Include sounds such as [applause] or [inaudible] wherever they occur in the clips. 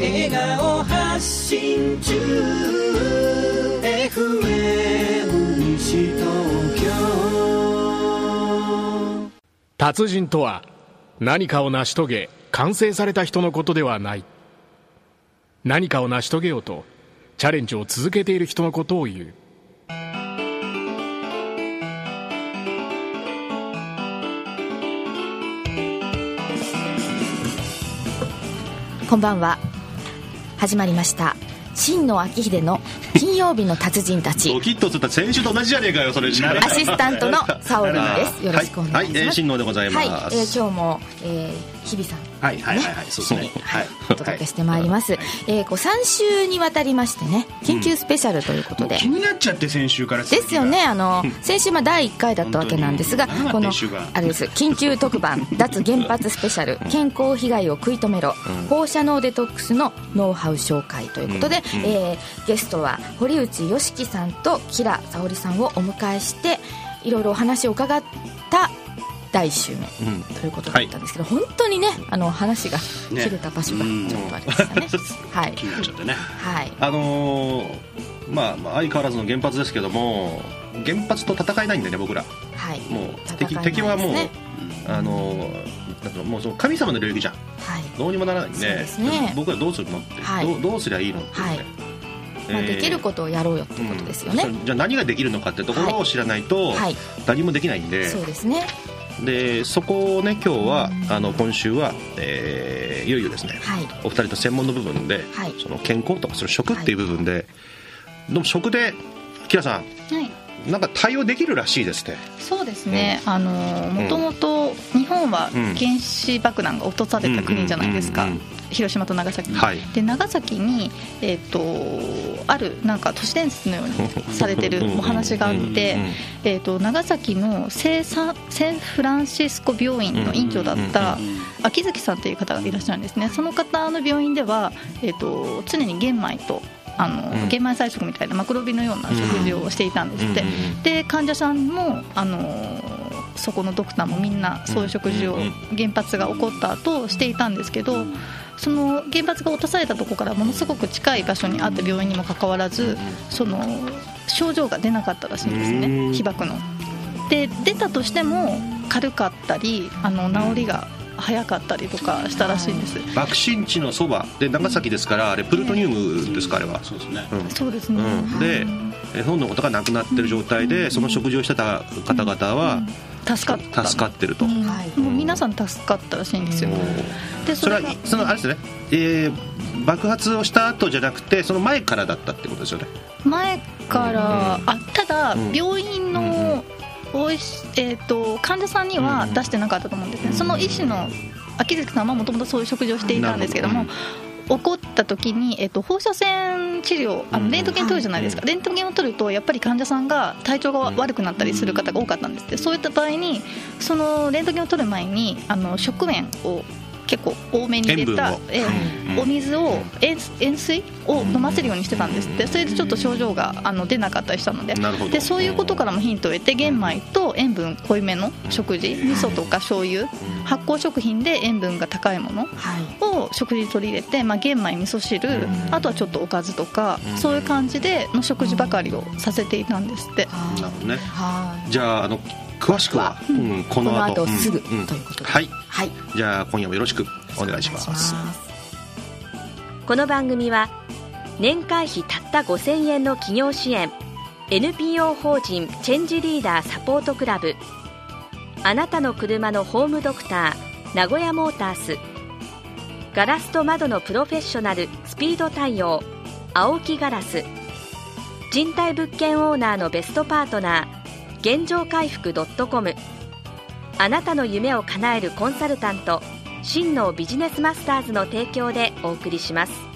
笑顔発信中。FM 西東京達人とは何かを成し遂げ完成された人のことではない。何かを成し遂げようとチャレンジを続けている人のことを言う。こんばんは。始まりました。真野昭秀の金曜日の達人たち。ドキッとする先週と同じじゃねえかよそれ。アシスタントのサオリンです。よろしくお願いします。はい、はいえー、新能でございます、はい、えー、今日も、えー、日比さん。はいはいはいはい、そうですね。はい、お届けしてまいります。はい、えー、こう3週にわたりましてね、緊急スペシャルということで。うん、気になっちゃって先週から。ですよね、あの、先週ま第1回だったわけなんですが、この、あれです、緊急特番、脱原発スペシャル、健康被害を食い止めろ、放射能デトックスのノウハウ紹介ということで、うん、えー、ゲストは堀内良樹さんと吉良沙織さんをお迎えして、いろいろお話を伺った第1週目、うん、ということだったんですけど、はい、本当にねあの話が切れた場所がちょっとあれでしたね。ね [laughs] はい、気になっちゃってね。はい、あのー、まあ、まあ、相変わらずの原発ですけども原発と戦えないんでね僕ら、はい、もう敵ね、敵はもう、あのー、もうその神様の領域じゃん、はい、どうにもならないんで、ね、僕らどうするのって、はい、どうどうすりゃいいのって、ね、はい。まあ、できることをやろうよっていうことですよね、うん、じゃあ何ができるのかってところを知らないと、何もできないんで、そうですねでそこをね今日はあの今週は、えー、いよいよですね、はい、お二人と専門の部分で、はい、その健康とかその食っていう部分で、はい、でも食でキラさん、はい。なんか対応できるらしいですね。そうですね。うん、あのもともと日本は原子爆弾が落とされた国じゃないですか。広島と長崎、はい、で長崎に、えーと、あるなんか都市伝説のようにされてるお話があって、えーと、長崎の聖サセンフランシスコ病院の院長だった秋月さんという方がいらっしゃるんですね。その方の病院では、えーと常に玄米とあの、うん、玄米菜食みたいなマクロビのような食事をしていたんですって、で患者さんもあのそこのドクターもみんなそういう食事を原発が起こった後していたんですけどその原発が落とされたところからものすごく近い場所にあった病院にもかかわらずその症状が出なかったらしいんですね被爆の。で出たとしても軽かったりあの治りが早かったりとかしたらしいんです。爆心地のそば。で長崎ですからあれプルトニウムですかあれは。そうですね、うん、そうですね、うん、でほとんどのことがなくなってる状態でその食事をしてた方々は、助かった。助かってると、うん。はい、もう皆さん助かったらしいんですよ。でそれはそのあれですね、えー、爆発をした後じゃなくてその前からだったってことですよね。前から、あただ病院の、おいしえーと、患者さんには出してなかったと思うんですね、その医師の秋月さんはもともとそういう食事をしていたんですけども、起こった時に、えっと、放射線治療あのレントゲン取るじゃないですか、レントゲンを取るとやっぱり患者さんが体調が悪くなったりする方が多かったんですって。そういった場合にそのレントゲンを取る前にあの食塩を結構多めに入れた、えお水を塩塩水を飲ませるようにしてたんです。ってそれでちょっと症状があの出なかったりしたので。でそういうことからもヒントを得て玄米と塩分濃いめの食事味噌とか醤油発酵食品で塩分が高いものを食事に取り入れて、まあ、玄米味噌汁あとはちょっとおかずとかそういう感じでの食事ばかりをさせていたんですって。なるほどね。じゃああの詳しくは、うん、この後すぐ、ということで、はい、はい、じゃあ今夜もよろしくお願いします。この番組は年会費たった5000円の企業支援 NPO 法人チェンジリーダーサポートクラブあなたの車のホームドクター名古屋モータースガラスと窓のプロフェッショナルスピード対応青木ガラス賃貸物件オーナーのベストパートナー現状回復 .com あなたの夢を叶えるコンサルタント真のビジネスマスターズの提供でお送りします。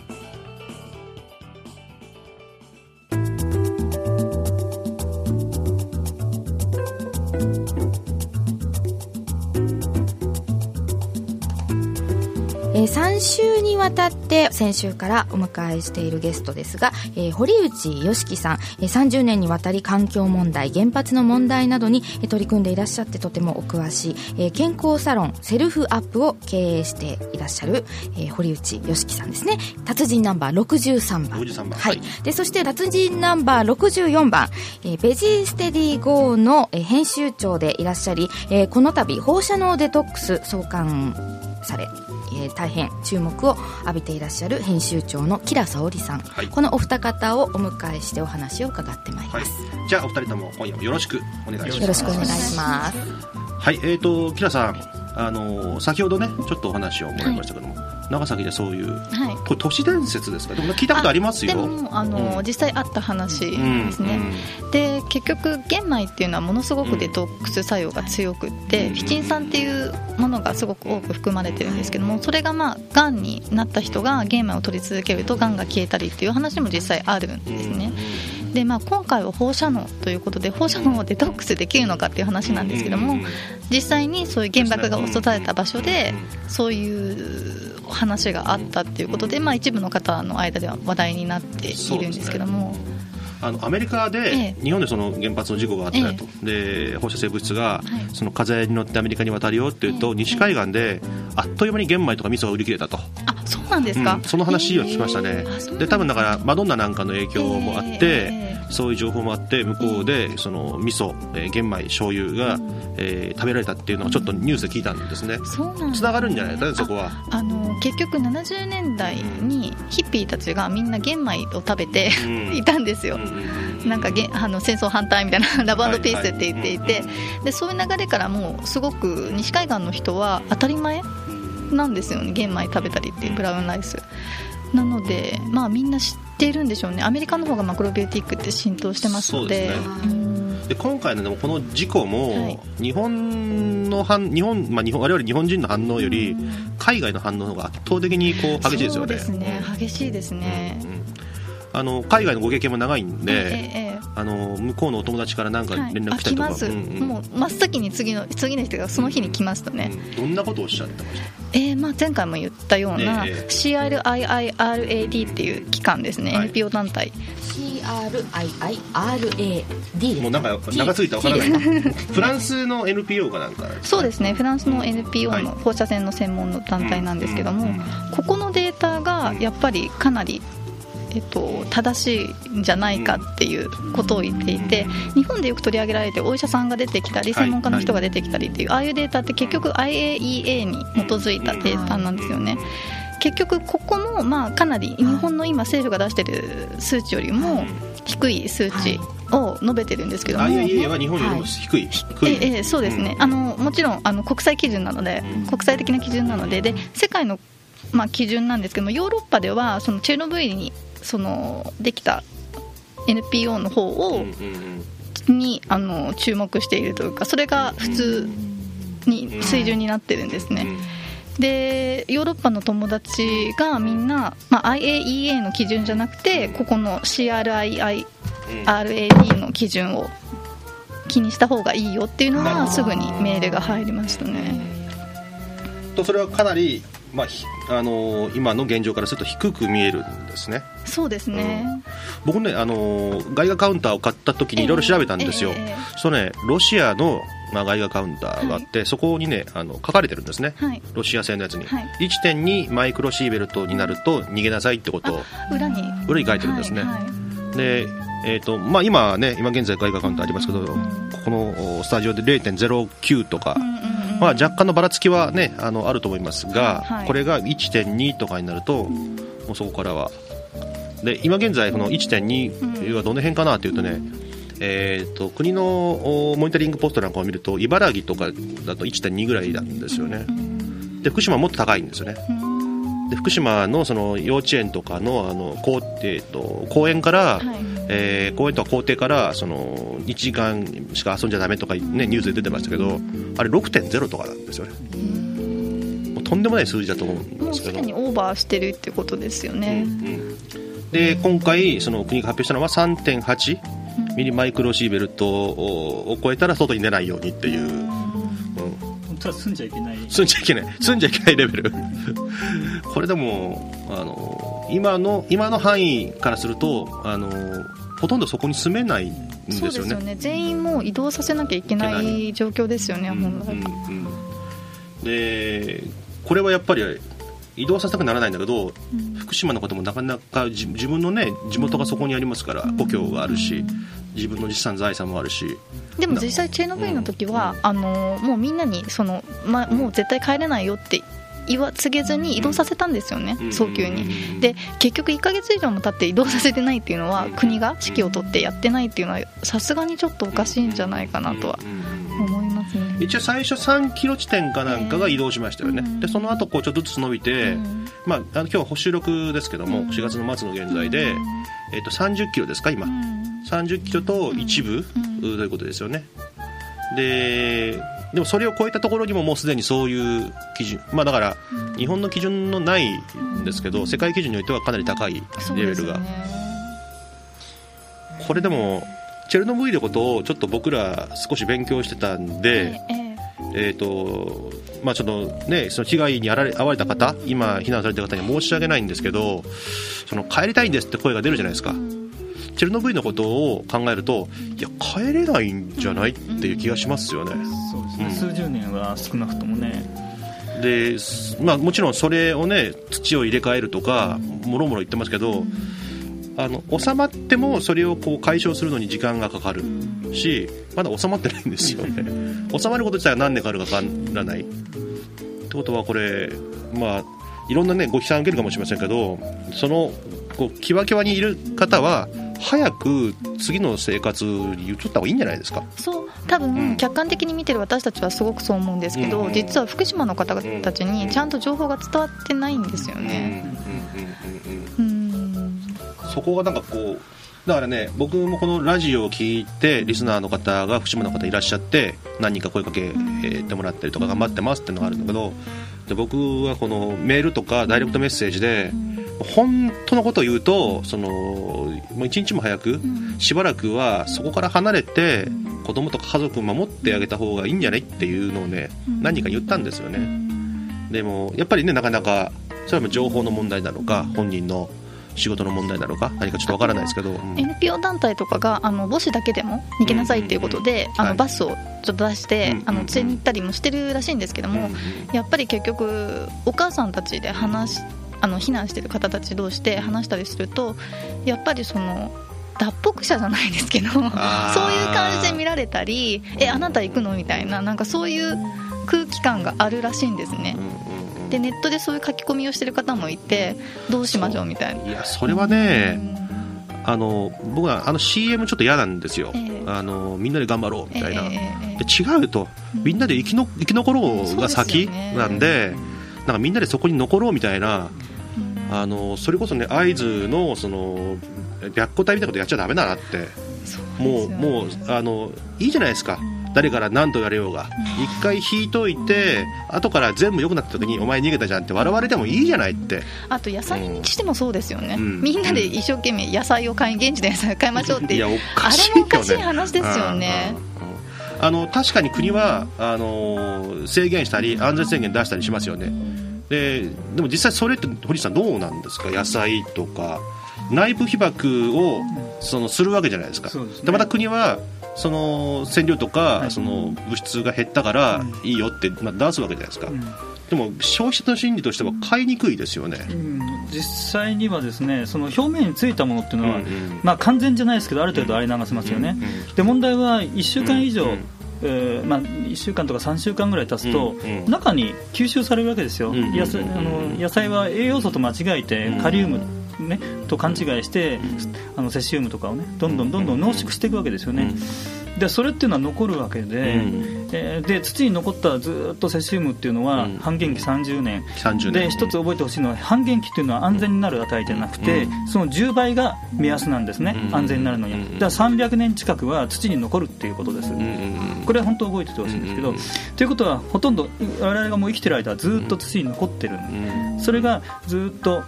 ええー、3週にわたって先週からお迎えしているゲストですが、えー、堀内良樹さん、えー、30年にわたり環境問題原発の問題などに取り組んでいらっしゃってとてもお詳しい、えー、健康サロンセルフアップを経営していらっしゃる、えー、堀内良樹さんですね。達人ナンバー63番。63番。はい、でそして達人ナンバー64番、えー、ベジーステディ GO の、えー、編集長でいらっしゃり、えー、この度放射能デトックス創刊されえー、大変注目を浴びていらっしゃる編集長の吉良沙織さん、はい、このお二方をお迎えしてお話を伺ってまいります、はい、じゃあお二人とも今夜もよろしくお願いします。よろしくお願いします。はい。えーと、吉良さんあの先ほどねちょっっとお話をもらいましたけども、はい、長崎でそういう、はい、これ都市伝説ですか？でも聞いたことありますよ。でもあの、うん、実際あった話ですね、うんうん、で結局玄米っていうのはものすごくデトックス作用が強くって、フィチン酸っていうものがすごく多く含まれてるんですけどもそれがまあがんになった人が玄米を取り続けるとがんが消えたりっていう話も実際あるんですね、でまあ、今回は放射能ということで放射能をデトックスできるのかっていう話なんですけども実際にそういう原爆が落とされた場所でそういう話があったっていうことで、まあ、一部の方の間では話題になっているんですけども。あのアメリカで、日本でその原発の事故があったよと、で放射性物質が、その風に乗ってアメリカに渡るよっていうと、西海岸であっという間に玄米とか味噌が売り切れたと。あそうなんですか、その話は聞きましたね、で多分だからマドンナなんかの影響もあって、そういう情報もあって向こうでその味噌、えー、玄米醤油が、えー、食べられたっていうのをちょっとニュースで聞いたんですね。つながるんじゃないですかそこは。あの結局70年代にヒッピーたちがみんな玄米を食べて、いたんですよ、なんかげあの戦争反対みたいな [laughs] ラブピースって言っていて、でそういう流れからもうすごく西海岸の人は当たり前なんですよね玄米食べたりっていうブラウンライス。なのでまあみんな知っているんでしょうね。アメリカの方がマクロビューティックって浸透してますので、ね、で今回のでもこの事故も、日本の反日本、まあ、日本我々日本人の反応より海外の反応の方が圧倒的にこう激しいですよね。ね。激しいですね、うんうんあの海外のご経験も長いんで、ええ、あの向こうのお友達からなんか連絡来たりとか、はい。うんうん、もう真っ先に次の次の人がその日に来ましたね、うん、どんなことをおっしゃってました？えーまあ、前回も言ったような、え CRIIRAD っていう機関ですね、はい、NPO 団体。CRIIRAD もうなんか長すぎてわからない。[laughs] フランスの NPO かなんか？そうですね。フランスの NPO の放射線の専門の団体なんですけども、ここのデータがやっぱりかなりえっと、正しいんじゃないかっていうことを言っていて日本でよく取り上げられてお医者さんが出てきたり専門家の人が出てきたりっていう、ああいうデータって結局 IAEA に基づいたデータなんですよね。結局ここもまあかなり日本の今政府が出している数値よりも低い数値を述べてるんですけども IAEA は日本よりも低い、はい、ええそうですね、あのもちろんあの国際基準なので、国際的な基準なのでで世界のまあ、基準なんですけどもヨーロッパではそのチェルノブイリにそのできた NPO の方を、にあの注目しているというかそれが普通に水準になってるんですね。でヨーロッパの友達がみんな、まあ、IAEA の基準じゃなくてここの CRIIRAD の基準を気にした方がいいよっていうのはすぐにメールが入りましたね。とそれはかなりまあ、あのー、今の現状からすると低く見えるんですね。そうですね、うん、僕ね、あのー、外貨カウンターを買った時にいろいろ調べたんですよ、えーえー、そのね、ロシアの、まあ、外貨カウンターがあって、はい、そこにねあの書かれてるんですね、はい、ロシア製のやつに、はい、1.2マイクロシーベルトになると逃げなさいってことを裏に。裏に書いてるんですね。でえーとまあ、今ね今現在外貨カウンターありますけど、うん、ここのスタジオで0.09とか、うんまあ、若干のばらつきは、ね、あのあると思いますが、はい、これが1.2とかになると、もうそこからは。で今現在、この1.2はどの辺かなというとね、えーと、国のモニタリングポストなんかを見ると茨城とかだと1.2ぐらいなんですよね。で福島はもっと高いんですよねで福島のその幼稚園とかのあの校,、えーと、公園から、はい、えー、公園とか校庭からその1時間しか遊んじゃだめとか、ね、ニュースで出てましたけどあれ6.0とかなんですよね。もうとんでもない数字だと思うんですけどもうすでにオーバーしてるってことですよね。うんうん、で今回その国が発表したのは3.8ミリマイクロシーベルトを超えたら外に出ないようにっていう。当は住んじゃいけない。住んじゃいけない。住んじゃいけないレベル。これでもあの今の今の範囲からするとあのほとんどそこに住めないんですよね。そうですよね。全員もう移動させなきゃいけない状況ですよね、本来、うんうん。でこれはやっぱり移動させたくならないんだけど、福島のこともなかなか自自分のね地元がそこにありますから、故郷があるし自分の実産財産もあるし。でも実際チェルノブイリの時は、あのもうみんなにその、ま、もう絶対帰れないよって言わ告げずに移動させたんですよね、早急に。で結局1ヶ月以上も経って移動させてないっていうのは、国が指揮を取ってやってないっていうのはさすがにちょっとおかしいんじゃないかなとは思いますね。一応最初3キロ地点かなんかが移動しましたよね、でその後こうちょっとずつ伸びて、まあ、あの今日は収録ですけども、4月の末の現在で、えっと30キロですか今、30キロと一部、ということですよね。ででもそれを超えたところにももうすでにそういう基準、まあ、だから日本の基準のないんですけど世界基準においてはかなり高いレベルが、これでもチェルノブイリのことをちょっと僕ら少し勉強してたんで、えーとまあ、ちょっとね、その被害に遭われ遭われた方今、避難されてる方には申し訳ないんですけどその帰りたいんですって声が出るじゃないですか。チェルノブイリのことを考えるといや帰れないんじゃないっていう気がしますよね。そうですね、数十年は少なくともね。で、まあ、もちろんそれをね土を入れ替えるとかもろもろ言ってますけど、あの収まってもそれをこう解消するのに時間がかかるしまだ収まってないんですよね。収まること自体は何年かかるかかからない。ってことはこれまあいろんなねご批判を受けるかもしれませんけどそのこうキワキワにいる方は早く次の生活に移った方がいいんじゃないですか？そう多分、客観的に見てる私たちはすごくそう思うんですけど、うん実は福島の方たちにちゃんと情報が伝わってないんですよね。うんそこがなんかこうだからね僕もこのラジオを聞いてリスナーの方が福島の方いらっしゃって何人か声かけてもらったりとか頑張ってますっていうのがあるんだけどで僕はこのメールとかダイレクトメッセージで本当のことを言うとそのもう一日も早くしばらくはそこから離れて子供とか家族を守ってあげた方がいいんじゃないっていうのをね何人かに言ったんですよね。でもやっぱりねなかなかそれは情報の問題なのか本人の仕事の問題なのか何かちょっとわからないですけど、うん。NPO 団体とかがあの母子だけでも逃げなさいっていうことで、あのバスをちょっと出して、あの連れに行ったりもしてるらしいんですけども、やっぱり結局お母さんたちで話しあの避難してる方たち同士で話したりするとやっぱりその脱北者じゃないですけどそういう感じで見られたりえあなた行くのみたいななんかそういう空気感があるらしいんですね。でネットでそういう書き込みをしてる方もいてどうしましょうみたいな。いやそれはね、あの僕はあの CM ちょっと嫌なんですよ、あのみんなで頑張ろうみたいな、で違うとみんなで生きの生き残ろうが先なんでなんかみんなでそこに残ろうみたいな、あのそれこそね会津のその白虎隊みたいなことやっちゃだめだなって。もうもうあのいいじゃないですか、誰から何と言われようが、一回引いといて後から全部良くなった時にお前逃げたじゃんって笑われてもいいじゃないって。あと野菜にしてもそうですよね、ん。みんなで一生懸命野菜を買い現地で野菜を買いましょうっていやおあかしいよね。れもおかしい話ですよね。あの確かに国はあの制限したり安全宣言出したりしますよねででも実際それって堀さんどうなんですか？野菜とか内部被曝をそのするわけじゃないですか。そうですね。でまた国はその染料とか、その物質が減ったからいいよって、まあ、出すわけじゃないですか、でも消費者の心理としては買いにくいですよね、実際にはですねその表面についたものっていうのは、うんうんまあ、完全じゃないですけどある程度洗い流せますよね、で問題は1週間以上、えーまあ、1週間とか3週間ぐらい経つと、うんうん。中に吸収されるわけですよ、んうん野菜あの野菜は栄養素と間違えてカリウム、ね、と勘違いして、あのセシウムとかをねどんどんどんどん濃縮していくわけですよね、でそれっていうのは残るわけで,、えーで土に残ったずっとセシウムっていうのは半減期30年、30年。で一つ覚えてほしいのは半減期っていうのは安全になる値じゃなくて、その10倍が目安なんですね、安全になるのに、だから300年近くは土に残るっていうことです、これは本当覚えててほしいんですけど、ということはほとんど我々がもう生きてる間はずっと土に残ってる、それがずっと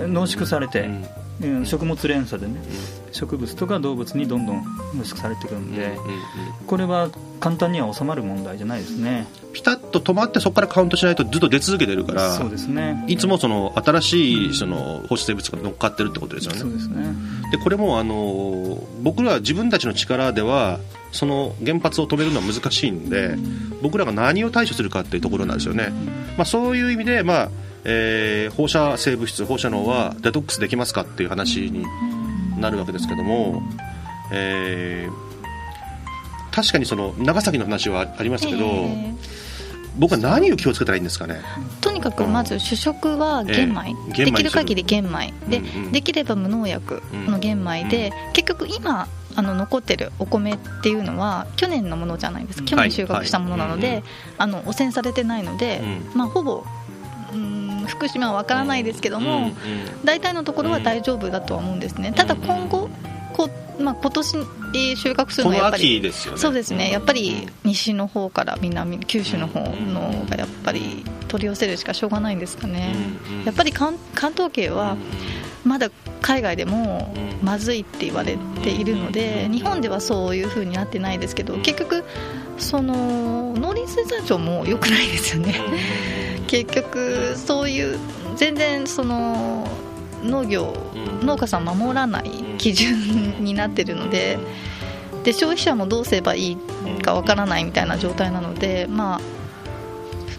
うん濃縮されて、うん食物連鎖でね植物とか動物にどんどん濃縮されていくんで、これは簡単には収まる問題じゃないですね。ピタッと止まってそこからカウントしないとずっと出続けてるからそうですね。いつもその新しいその放射性物が乗っかってるってことですよね。そうですね。でこれもあの僕らは自分たちの力ではその原発を止めるのは難しいんで僕らが何を対処するかっていうところなんですよね、まあ、そういう意味で、まあえー放射性物質放射能はデトックスできますかっていう話になるわけですけども、えー確かにその長崎の話はありましたけど、ええ。僕は何を気をつけたらいいんですかね？とにかくまず主食は玄米、ええ。玄米にする。できる限り玄米。で、うんうん。できれば無農薬の玄米で、結局今あの残ってるお米っていうのは去年のものじゃないです去年収穫したものなので、はい。はいあの汚染されてないので、うまあ、ほぼうん福島は分からないですけども、大体のところは大丈夫だとは思うんですね。ただ今後こ、まあ、今年えー収穫するこののはやっぱり秋ですよね。そうですね。やっぱり西の方から南九州の方のがやっぱり取り寄せるしかしょうがないんですかね、やっぱり関関東圏はまだ海外でもまずいって言われているので日本ではそういう風になってないですけど結局その農林水産省も良くないですよね結局そういう全然その農業農家さん守らない基準になってるのでで消費者もどうすればいいかわからないみたいな状態なのでまあ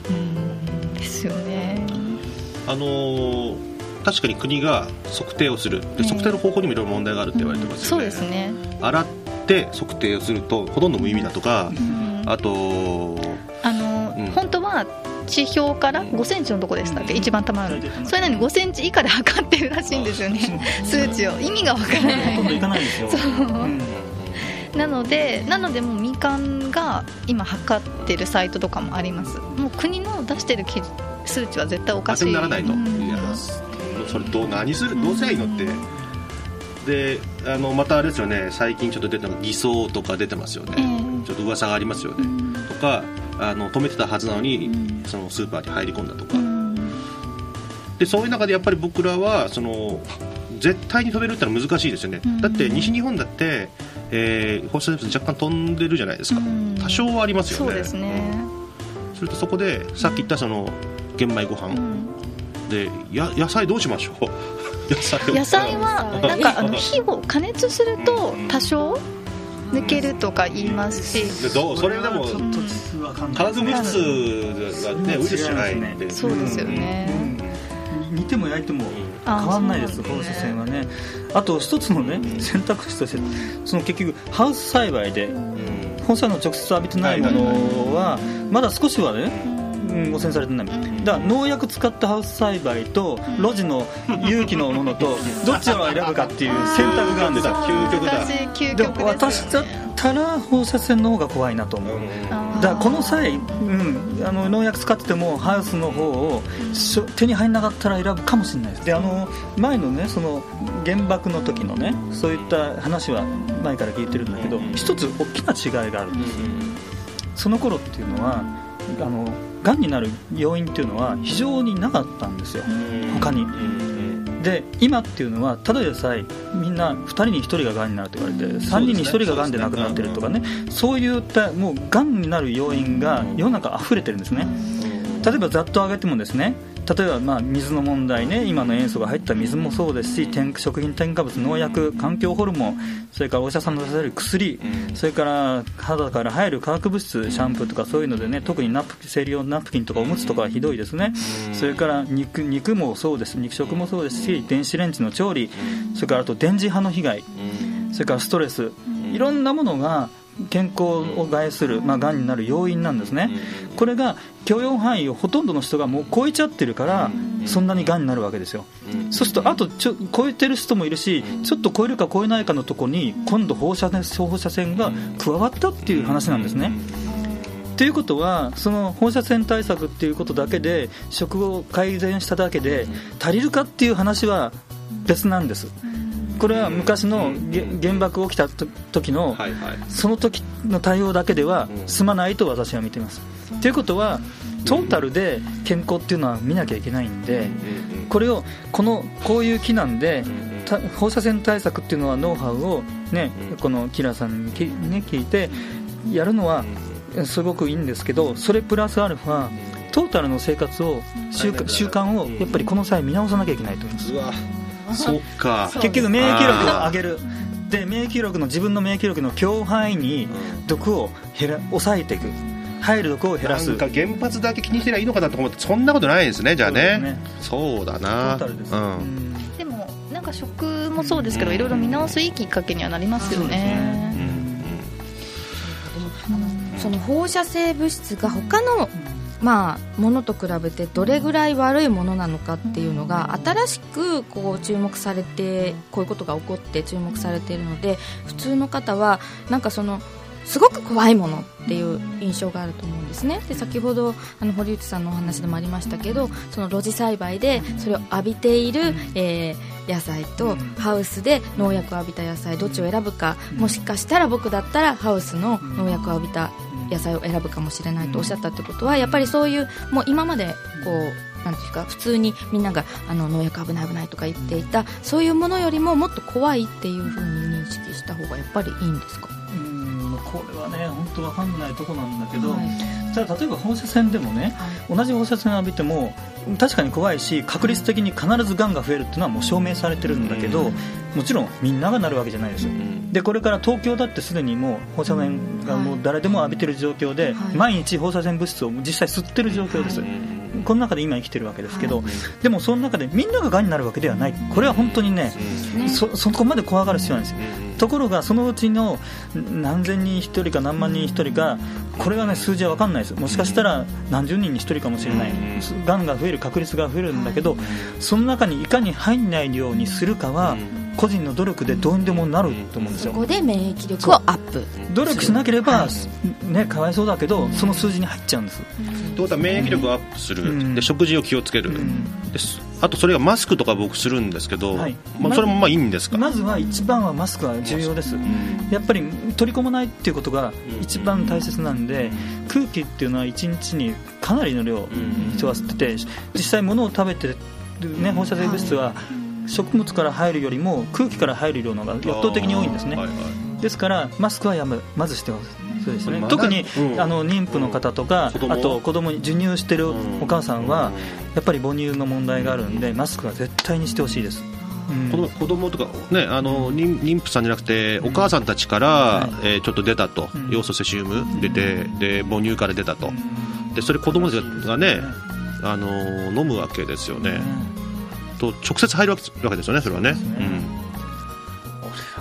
うんですよね。あのー確かに国が測定をする。でええ測定の方法にもいろいろ問題があるって言われてますそうよね、ですね、洗って測定をするとほとんど無意味だとかうん。あとあの、うん。本当は地表から5センチのとこでしたっけ、一番たまるそれなのに5センチ以下で [laughs] 測ってるらしいんですよね。数値を。意味がわからない。ほとんどいかないですよ。う。ん。なのでなのでもう民間が今測ってるサイトとかもあります。もう国の出してる記事数値は絶対おかしい。ならないと、うん。いやそれどう何する？どうすりゃいいのって、であのまたあれですよね。最近ちょっと出たの偽装とか出てますよね、ええ。ちょっと噂がありますよね、とかあの止めてたはずなのに、そのスーパーに入り込んだとか、うん。でそういう中でやっぱり僕らはその絶対に止めるってのは難しいですよね、うん。だって西日本だって、えー放射性物質若干飛んでるじゃないですか、うん。多少はありますよね。そうですね、それとそこでさっき言ったその玄米ご飯、うん。でや野菜どうしましょう？[laughs] 野菜を。野菜は [laughs] なんかあの火を加熱すると多少抜けるとか言いますし、でどうそれでもちょっと実はねウイルスじゃないんでそうですよね、煮ても焼いてもあ変わんないです放射線はね。あと一つのね選択肢としてその結局ハウス栽培で放射能を直接浴びてないものはまだ少しはねうん汚染されてないだから農薬使ったハウス栽培と露地の有機のものと [laughs] どっちを選ぶかっていう選択があるんですよ究極だ究極私だったら放射線の方が怖いなと思う。あーだからこの際、うん、あの農薬使っててもハウスの方をしょ手に入らなかったら選ぶかもしれないです。であの前のねその原爆の時のねそういった話は前から聞いてるんだけど一つ大きな違いがあるんですその頃っていうのはあのがんになる要因っていうのは非常になかったんですよ。他に。で今っていうのはただでさえみんな2人に1人ががんになると言われて3人に1人ががんで亡くなってるとかね。そういったもうがんになる要因が世の中溢れてるんですね。例えばざっと挙げてもですね例えばまあ水の問題ね。今の塩素が入った水もそうですし添食品添加物農薬環境ホルモン。それからお医者さんの出される薬。それから肌から入る化学物質シャンプーとかそういうのでね特にナプ生理用ナプキンとかおむつとかはひどいですね。それから肉肉もそうです。肉食もそうですし電子レンジの調理。それからあと電磁波の被害。それからストレス。いろんなものが健康を害する、まあ、がんになる要因なんですね、これが許容範囲をほとんどの人がもう超えちゃってるから、そんなにがんになるわけですよ、そうすると、あとちょ超えてる人もいるし、ちょっと超えるか超えないかのところに、今度放射線、放射線が加わったっていう話なんですね。ということは、その放射線対策っていうことだけで、食を改善しただけで、足りるかっていう話は別なんです。これは昔のげ原爆起きたと時のはいはい。その時の対応だけでは済まないと私は見ています。ということはトータルで健康っていうのは見なきゃいけないんでこれをこのこういう木なんでた放射線対策っていうのはノウハウを、ねこのキラーさんにき、ね、聞いてやるのはすごくいいんですけどそれプラスアルファトータルの生活を習慣習慣をやっぱりこの際見直さなきゃいけないと思いますそっか。結局免疫力を上げる。で免疫力の自分の免疫力の強範囲に毒を減ら抑えていく。入る毒を減らす。なんか原発だけ気にしてりゃいいのかなと思ってそんなことないですねじゃあね。そうだトな。でもなんか食もそうですけどいろいろ見直すいいきっかけにはなりますよね。その放射性物質が他のまあ、ものと比べてどれぐらい悪いものなのかっていうのが新しくこう注目されてこういうことが起こって注目されているので普通の方はなんかそのすごく怖いものっていう印象があると思うんですね。で先ほどあの堀内さんのお話でもありましたけどその露地栽培でそれを浴びている、えー野菜とハウスで農薬を浴びた野菜どっちを選ぶかもしかしたら僕だったらハウスの農薬を浴びた野菜を選ぶかもしれないとおっしゃったってことはやっぱりそういうもう今までこうなんていうか普通にみんながあの農薬危ない危ないとか言っていたそういうものよりももっと怖いっていうふうに認識した方がやっぱりいいんですか？これはね本当わかんないとこなんだけど、はい。ただ例えば放射線でもね、同じ放射線を浴びても確かに怖いし確率的に必ずがんが増えるっていうのはもう証明されてるんだけど、もちろんみんながなるわけじゃないです、でこれから東京だってすでにもう放射線がもう誰でも浴びてる状況で、はい。毎日放射線物質を実際吸ってる状況です、この中で今生きてるわけですけど、でもその中でみんなががんになるわけではない。これは本当にね、そそこまで怖がる必要はないんですところがそのうちの何千人1人か何万人1人がこれはね数字は分かんないです。もしかしたら何十人に1人かもしれない。がん。が増える確率が増えるんだけどその中にいかに入んないようにするかは個人の努力でどうにでもなると思うんですよ。そこで免疫力をアップ。努力しなければ、ね、かわいそうだけどその数字に入っちゃうんです。ってことは免疫力をアップする、うん。で食事を気をつける、です。あとそれがマスクとか僕するんですけど、はい。まあ、それもまあいいんですか、まずは一番はマスクは重要です、やっぱり取り込まないっていうことが一番大切なんで、空気っていうのは1日にかなりの量人は吸ってて実際物を食べてる、ね、放射性物質は食物から入るよりも空気から入る量の方が圧倒的に多いんですね、はいはい。ですからマスクはやむ。まずしてほしいそうですね。まあ特に、うん。あの妊婦の方とか、子供。あと子供に授乳してるお母さんは、やっぱり母乳の問題があるんでマスクは絶対にしてほしいです、うん。子供とか、ね、あの妊妊婦さんじゃなくてお母さんたちから、えーちょっと出たと、うん。要素セシウム出てで母乳から出たと、でそれ子供たちがね、あの飲むわけですよね、と直接入るわけですよね、それはね。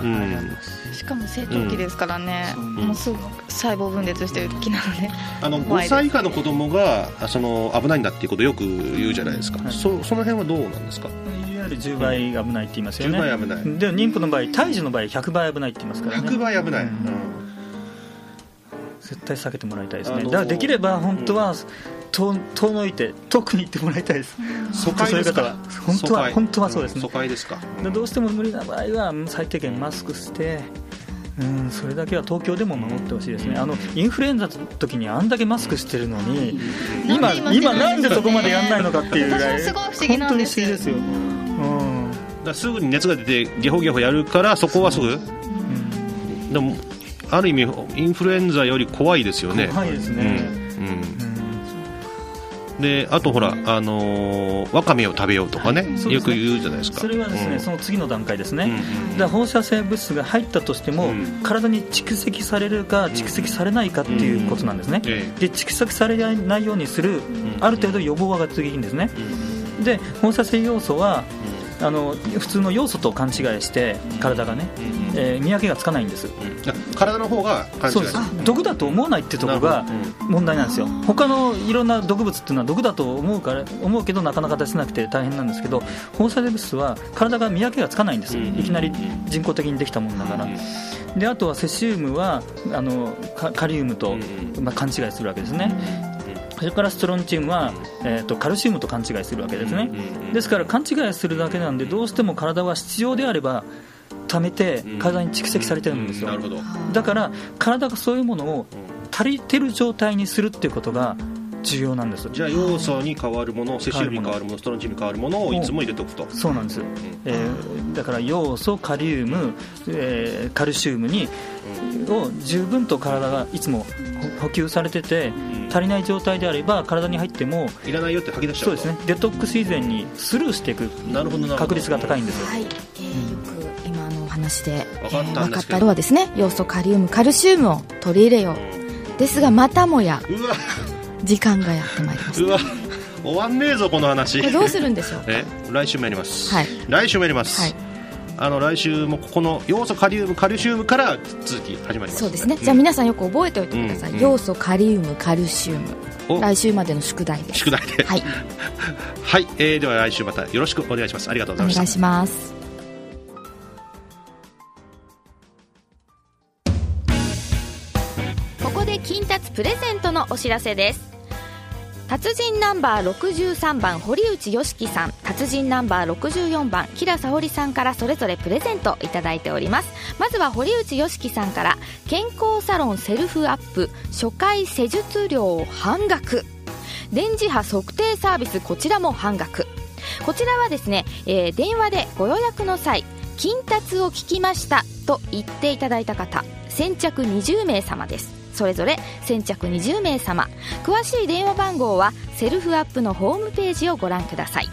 うん。うん。しかも成長期ですからね、うん。もうすぐ細胞分裂してる時なので。あの5怖いです。歳以下の子供があその危ないんだっていうことをよく言うじゃないですか、はい。そその辺はどうなんですか、いわゆる10倍危ないって言いますよね、10倍危ない。で妊婦の場合胎児の場合100倍危ないって言いますからね。100倍危ない、ううん。ん絶対避けてもらいたいですね、あのーだからできれば本当は遠遠のいて遠くに行ってもらいたいです。疎開ですかそういう方は。本当は本当はそうですね。ん疎開ですか？でどうしても無理な場合は最低限マスクしてうんそれだけは東京でも守ってほしいですね。あのインフルエンザの時にあんだけマスクしてるのに今なんで今今なんでそこまでやんないのかっていうぐらい。すごい不思議なんですよ。本当に不思議ですよ、うん。だすぐに熱が出てゲホゲホやるからそこはすぐ、でもある意味インフルエンザより怖いですよね。怖いですね。うん。うんであとほら、あのーわかめを食べようとかね、そうですね。よく言うじゃないですか。それはですね、うん。その次の段階ですね、うんだから放射性物質が入ったとしても、うん。体に蓄積されるか蓄積されないかっていうことなんですね、えで蓄積されないようにする、ん。ある程度予防ができるんですね、で放射性要素はあの普通の要素と勘違いして体がね、えー見分けがつかないんです、うん。あ体の方が勘違いそうです。毒だと思わないってところが問題なんですよ。他のいろんな毒物っていうのは毒だと思うから思うけどなかなか出せなくて大変なんですけど放射性物質は体が見分けがつかないんです、うん。いきなり人工的にできたものだから、であとはセシウムはあのカカリウムと、まあ、勘違いするわけですね、それからストロンチウムは、えー、とカルシウムと勘違いするわけですね、ですから勘違いするだけなん。でどうしても体は必要であれば溜めて体に蓄積されてるんですよ、だから体がそういうものを足りてる状態にするっていうことが重要なんです。じゃあ要素に変わるものセシウムに変わるものストロンチウムに変わるものをいつも入れておくと。そうなんです、えーだから要素カリウム、えーカルシウムにを十分と体がいつも補給されてて足りない状態であれば体に入ってもいらないよって吐き出しちゃう。そうですね。デトックス以前にスルーしていく。なるほどなるほど。確率が高いんですよ。はい、えーよく今のお話で、え分かったんですけどー分かったのはですね要素カリウムカルシウムを取り入れよう。ですがまたもや時間がやってまいりましうわ。終わんねえぞこの話。たこれどうするんでしょうか？[laughs] え来週もやります、はい。来週もやります、はいあの来週もここの要素カリウムカルシウムから続き始まります。そうですね、じゃあ皆さんよく覚えておいてください、うん。要素カリウムカルシウム。お。来週までの宿題です。宿題で。はい。[laughs] はい、えーでは来週またよろしくお願いします。ありがとうごおざいました。願いします。ここで金達プレゼントのお知らせです達人ナンバー63番堀内良樹さん。達人ナンバー64番吉良沙織さんからそれぞれプレゼントいただいております。まずは堀内良樹さんから健康サロンセルフアップ初回施術料半額。電磁波測定サービスこちらも半額。こちらはですね、えー電話でご予約の際金達を聞きましたと言っていただいた方先着20名様です。それぞれ先着20名様。詳しい電話番号はセルフアップのホームページをご覧ください。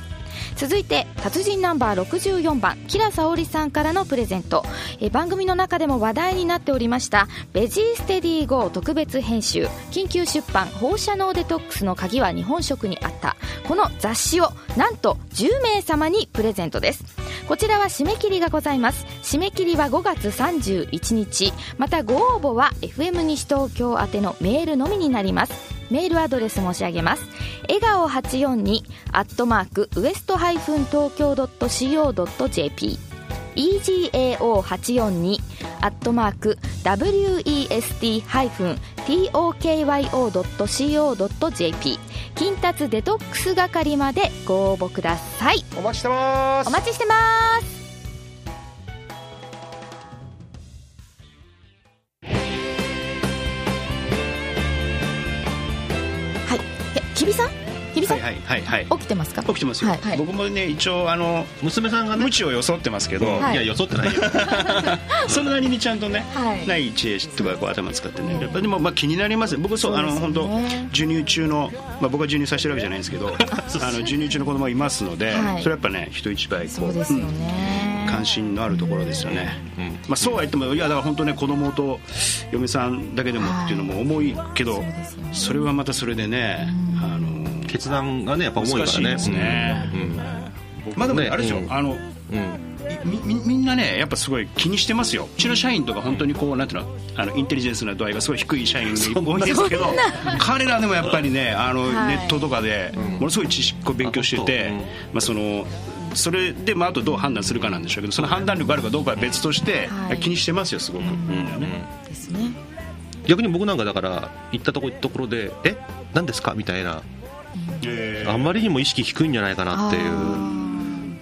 続いて達人ナンバー64番吉良沙織さんからのプレゼント。え番組の中でも話題になっておりましたベジーステディー GO 特別編集緊急出版放射能デトックスの鍵は日本食にあった。この雑誌をなんと10名様にプレゼントです。こちらは締め切りがございます。締め切りは5月31日。またご応募は FM 西東京宛てのメールのみになります。メールアドレス申し上げます。笑顔842アットマークウエストハイフン東京 .co.jp egao842 アットマーク west-tokyo.co.jp 金達デトックス係までご応募ください。お待ちしてます。お待ちしてますはいはい。はい起きてますか？起きてますよ、はい。はい。僕もね一応あの娘さんがね無知を装ってますけど、はい。いやよそってないよ。[laughs] それなりにちゃんとね、はい。ない知恵とかこう頭使ってね、やっぱでもまあ気になります。僕そうあのそう本当授乳中の、まあ、僕は授乳させてるわけじゃないんですけど [laughs] あの授乳中の子供がいますので、はい。それやっぱね人一倍こそうね、うん関心のあるところですよね、まあ、そうは言ってもいやだから本当ね子供と嫁さんだけでもっていうのも重いけど、そうですよね。それはまたそれでね、あの決断がねやっぱ重いからね。難しいですね。うん。うん。まあでもねねあれですよ、うん。あのうん。みみみんなねやっぱすごい気にしてますよ。うちの社員とか本当にこうなんていうのあのインテリジェンスな度合いがすごい低い社員が多いんですけど彼らでもやっぱりねあの、はい。ネットとかでものすごい知識を勉強してて、うん。まあ、そのそれで、まあ、あとどう判断するかなんでしょうけどその判断力があるかどうかは別として、はい。気にしてますよすごく、みん。なねですね。逆に僕なんかだから行ったところところでえ？何ですか？みたいなえあんまりにも意識低いんじゃないかなっていう。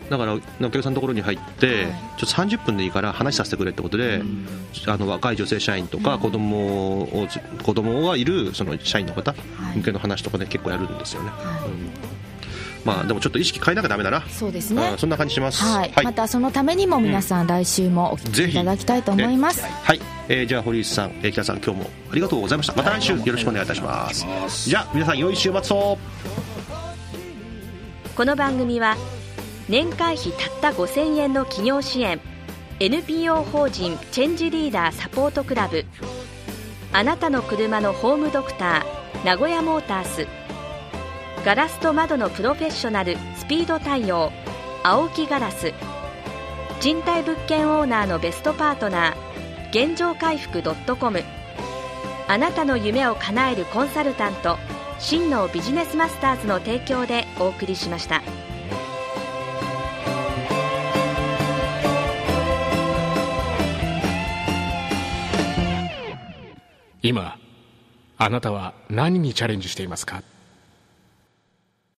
だからお客さんのところに入って、ちょっと30分でいいから話させてくれってことで、あの若い女性社員とか子供を子供がいるその社員の方はい。向けの話とかね結構やるんですよね、まあでもちょっと意識変えなきゃダメだなそうですね。うんそんな感じします。はい、またそのためにも皆さん来週もお聞きいただきたいと思います、はい、えーじゃあ堀内さん、えー北さん今日もありがとうございました。また来週よろしくお願いいたします。じゃあ皆さん良い週末をこの番組は年会費たった5000円の企業支援 NPO 法人チェンジリーダーサポートクラブあなたの車のホームドクター名古屋モータースガラスと窓のプロフェッショナルスピード対応青木ガラス賃貸物件オーナーのベストパートナー現状回復 .com あなたの夢を叶えるコンサルタント真のビジネスマスターズの提供でお送りしました。今あなたは何にチャレンジしていますか？